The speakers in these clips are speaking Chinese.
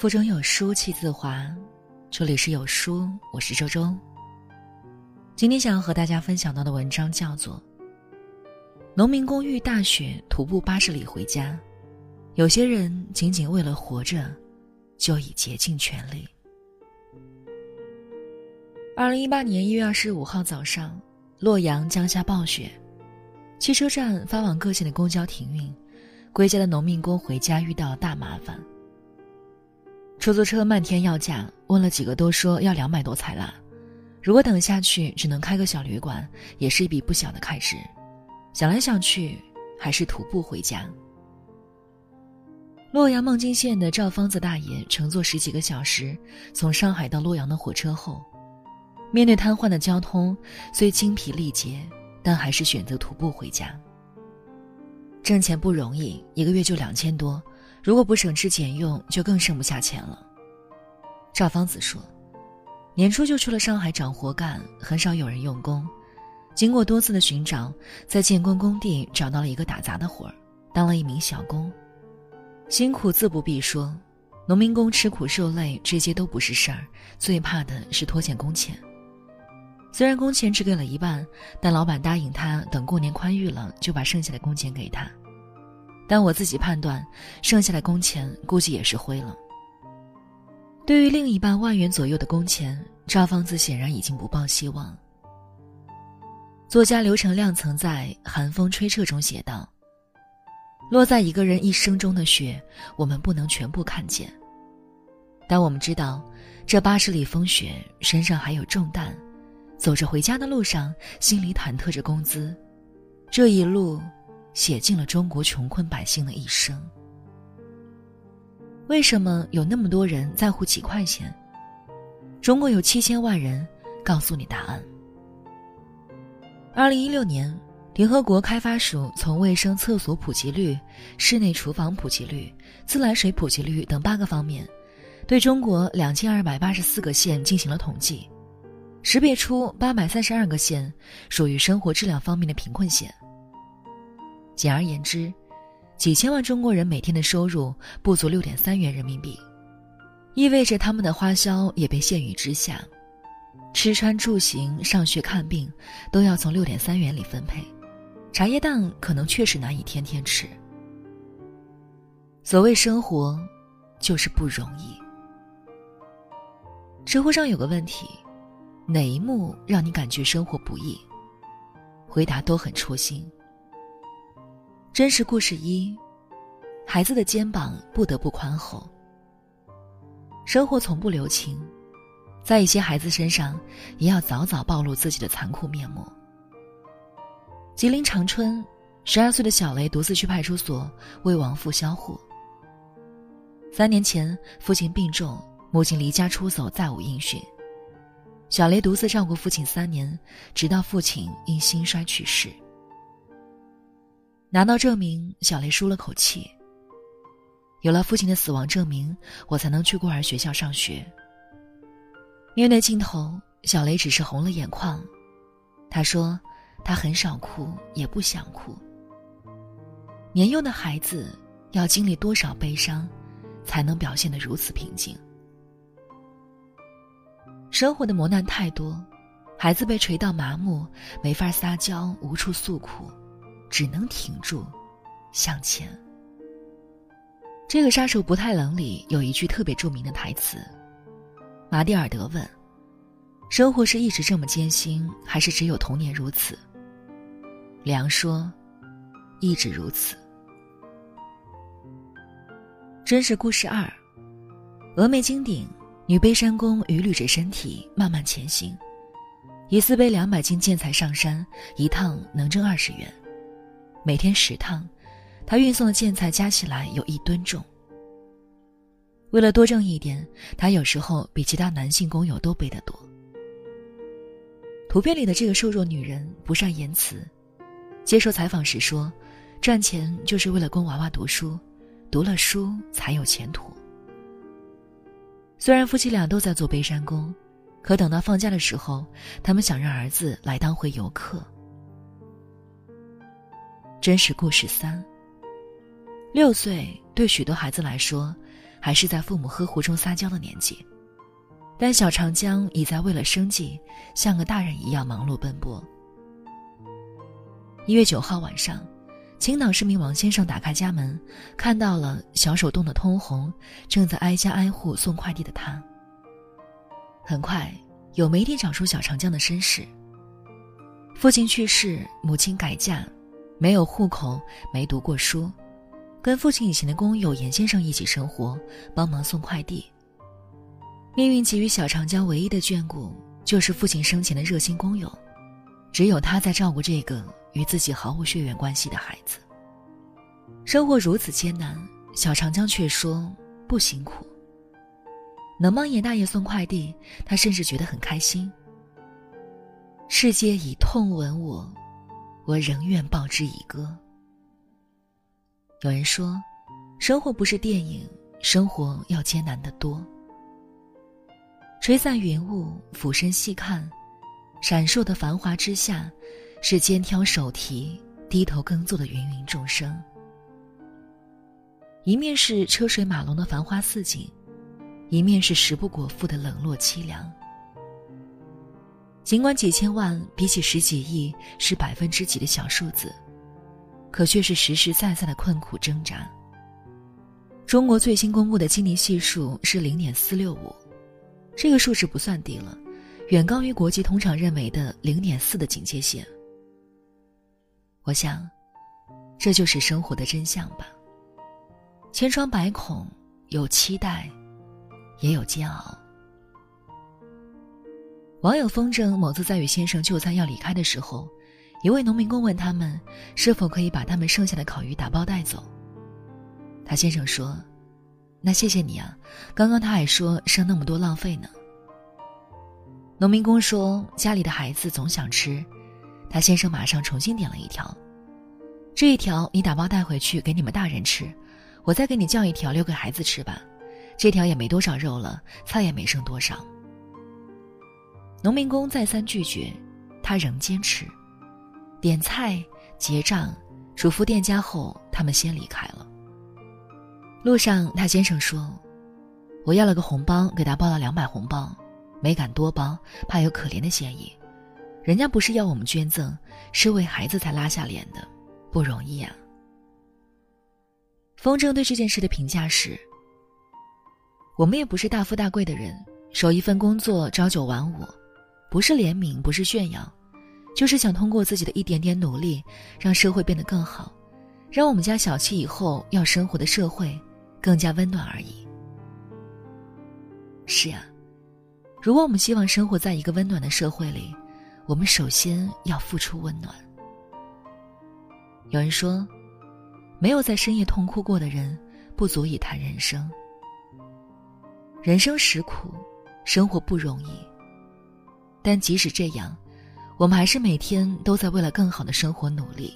腹中有书气自华，这里是有书，我是周周。今天想要和大家分享到的文章叫做《农民工遇大雪徒步八十里回家》，有些人仅仅为了活着，就已竭尽全力。二零一八年一月二十五号早上，洛阳降下暴雪，汽车站发往各县的公交停运，归家的农民工回家遇到了大麻烦。出租车漫天要价，问了几个都说要两百多才拉。如果等下去只能开个小旅馆，也是一笔不小的开支。想来想去，还是徒步回家。洛阳孟津县的赵方子大爷乘坐十几个小时从上海到洛阳的火车后，面对瘫痪的交通，虽精疲力竭，但还是选择徒步回家。挣钱不容易，一个月就两千多。如果不省吃俭用，就更剩不下钱了。赵方子说：“年初就去了上海找活干，很少有人用工。经过多次的寻找，在建工工地找到了一个打杂的活儿，当了一名小工。辛苦自不必说，农民工吃苦受累这些都不是事儿，最怕的是拖欠工钱。虽然工钱只给了一半，但老板答应他等过年宽裕了就把剩下的工钱给他。”但我自己判断，剩下的工钱估计也是灰了。对于另一半万元左右的工钱，赵方子显然已经不抱希望。作家刘成亮曾在《寒风吹彻》中写道：“落在一个人一生中的雪，我们不能全部看见，但我们知道，这八十里风雪，身上还有重担，走着回家的路上，心里忐忑着工资，这一路。”写尽了中国穷困百姓的一生。为什么有那么多人在乎几块钱？中国有七千万人，告诉你答案。二零一六年，联合国开发署从卫生厕所普及率、室内厨房普及率、自来水普及率等八个方面，对中国两千二百八十四个县进行了统计，识别出八百三十二个县属于生活质量方面的贫困县。简而言之，几千万中国人每天的收入不足六点三元人民币，意味着他们的花销也被限于之下，吃穿住行、上学看病都要从六点三元里分配，茶叶蛋可能确实难以天天吃。所谓生活，就是不容易。知乎上有个问题：哪一幕让你感觉生活不易？回答都很戳心。真实故事一：孩子的肩膀不得不宽厚。生活从不留情，在一些孩子身上，也要早早暴露自己的残酷面目。吉林长春，十二岁的小雷独自去派出所为亡父销户。三年前，父亲病重，母亲离家出走，再无音讯。小雷独自照顾父亲三年，直到父亲因心衰去世。拿到证明，小雷舒了口气。有了父亲的死亡证明，我才能去孤儿学校上学。面对镜头，小雷只是红了眼眶。他说：“他很少哭，也不想哭。年幼的孩子要经历多少悲伤，才能表现得如此平静？生活的磨难太多，孩子被锤到麻木，没法撒娇，无处诉苦。”只能挺住，向前。这个杀手不太冷里有一句特别著名的台词：“马蒂尔德问，生活是一直这么艰辛，还是只有童年如此？”梁说：“一直如此。”真实故事二：峨眉金顶女背山工余捋着身体慢慢前行，一次背两百斤建材上山，一趟能挣二十元。每天十趟，他运送的建材加起来有一吨重。为了多挣一点，他有时候比其他男性工友都背得多。图片里的这个瘦弱女人不善言辞，接受采访时说：“赚钱就是为了供娃娃读书，读了书才有前途。”虽然夫妻俩都在做背山工，可等到放假的时候，他们想让儿子来当回游客。真实故事三。六岁对许多孩子来说，还是在父母呵护中撒娇的年纪，但小长江已在为了生计像个大人一样忙碌奔波。一月九号晚上，青岛市民王先生打开家门，看到了小手冻得通红、正在挨家挨户送快递的他。很快，有媒体找出小长江的身世：父亲去世，母亲改嫁，没有户口，没读过书。跟父亲以前的工友严先生一起生活，帮忙送快递。命运给予小长江唯一的眷顾，就是父亲生前的热心工友，只有他在照顾这个与自己毫无血缘关系的孩子。生活如此艰难，小长江却说不辛苦。能帮严大爷送快递，他甚至觉得很开心。世界以痛吻我，我仍愿报之以歌。有人说，生活不是电影，生活要艰难得多。吹散云雾，俯身细看，闪烁的繁华之下，是肩挑手提、低头耕作的芸芸众生。一面是车水马龙的繁花似锦，一面是食不果腹的冷落凄凉。尽管几千万比起十几亿是百分之几的小数字。可却是实实在在的困苦挣扎。中国最新公布的基尼系数是零点四六五，这个数值不算低了，远高于国际通常认为的零点四的警戒线。我想，这就是生活的真相吧。千疮百孔，有期待，也有煎熬。网友风筝某次在与先生就餐要离开的时候。一位农民工问他们是否可以把他们剩下的烤鱼打包带走。他先生说：“那谢谢你啊，刚刚他还说剩那么多浪费呢。”农民工说：“家里的孩子总想吃。”他先生马上重新点了一条：“这一条你打包带回去给你们大人吃，我再给你叫一条留给孩子吃吧。这条也没多少肉了，菜也没剩多少。”农民工再三拒绝，他仍坚持。点菜、结账、嘱咐店家后，他们先离开了。路上，他先生说：“我要了个红包，给他包了两百红包，没敢多包，怕有可怜的嫌疑。人家不是要我们捐赠，是为孩子才拉下脸的，不容易啊。”风筝对这件事的评价是：“我们也不是大富大贵的人，守一份工作，朝九晚五，不是怜悯，不是炫耀。”就是想通过自己的一点点努力，让社会变得更好，让我们家小七以后要生活的社会更加温暖而已。是啊，如果我们希望生活在一个温暖的社会里，我们首先要付出温暖。有人说，没有在深夜痛哭过的人，不足以谈人生。人生实苦，生活不容易，但即使这样。我们还是每天都在为了更好的生活努力。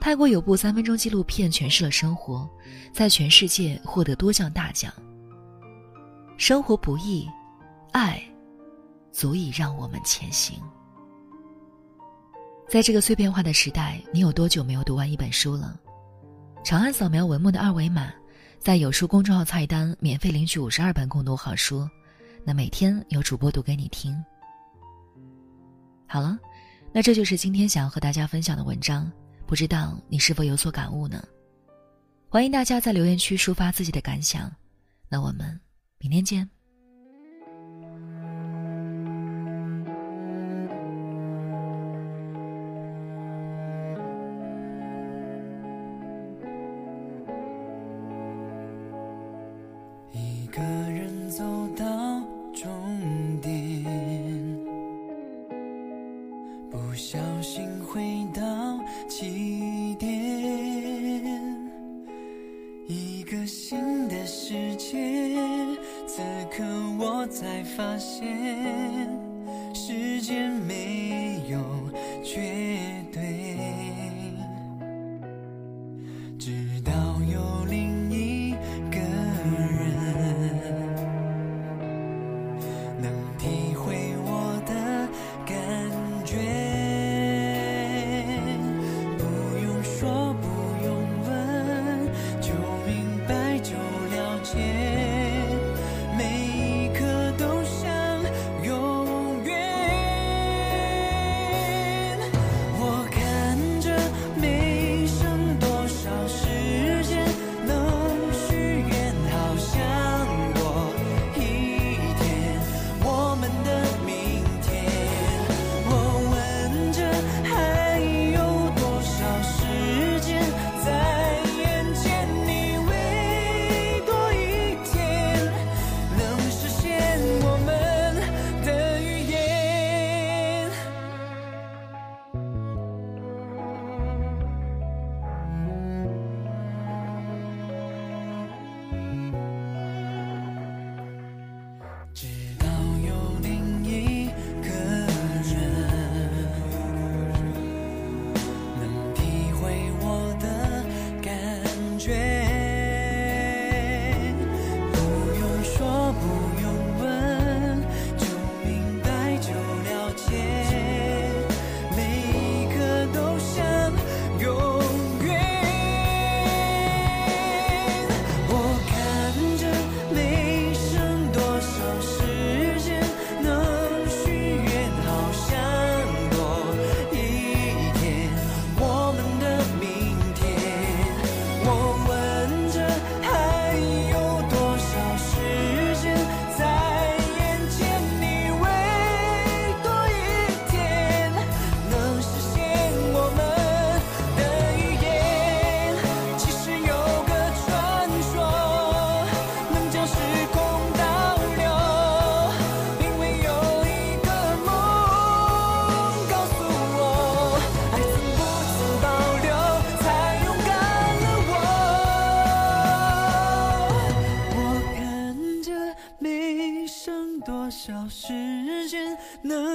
泰国有部三分钟纪录片诠释了生活，在全世界获得多项大奖。生活不易，爱，足以让我们前行。在这个碎片化的时代，你有多久没有读完一本书了？长按扫描文末的二维码，在有书公众号菜单免费领取五十二本共读好书，那每天有主播读给你听。好了，那这就是今天想要和大家分享的文章，不知道你是否有所感悟呢？欢迎大家在留言区抒发自己的感想，那我们明天见。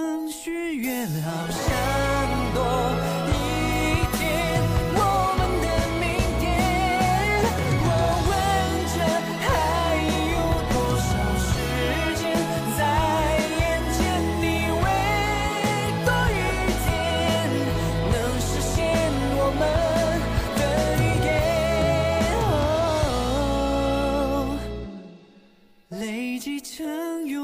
能许愿好想多一天我们的明天我问着还有多少时间在眼前你为多一天能实现我们的预言哦累积成永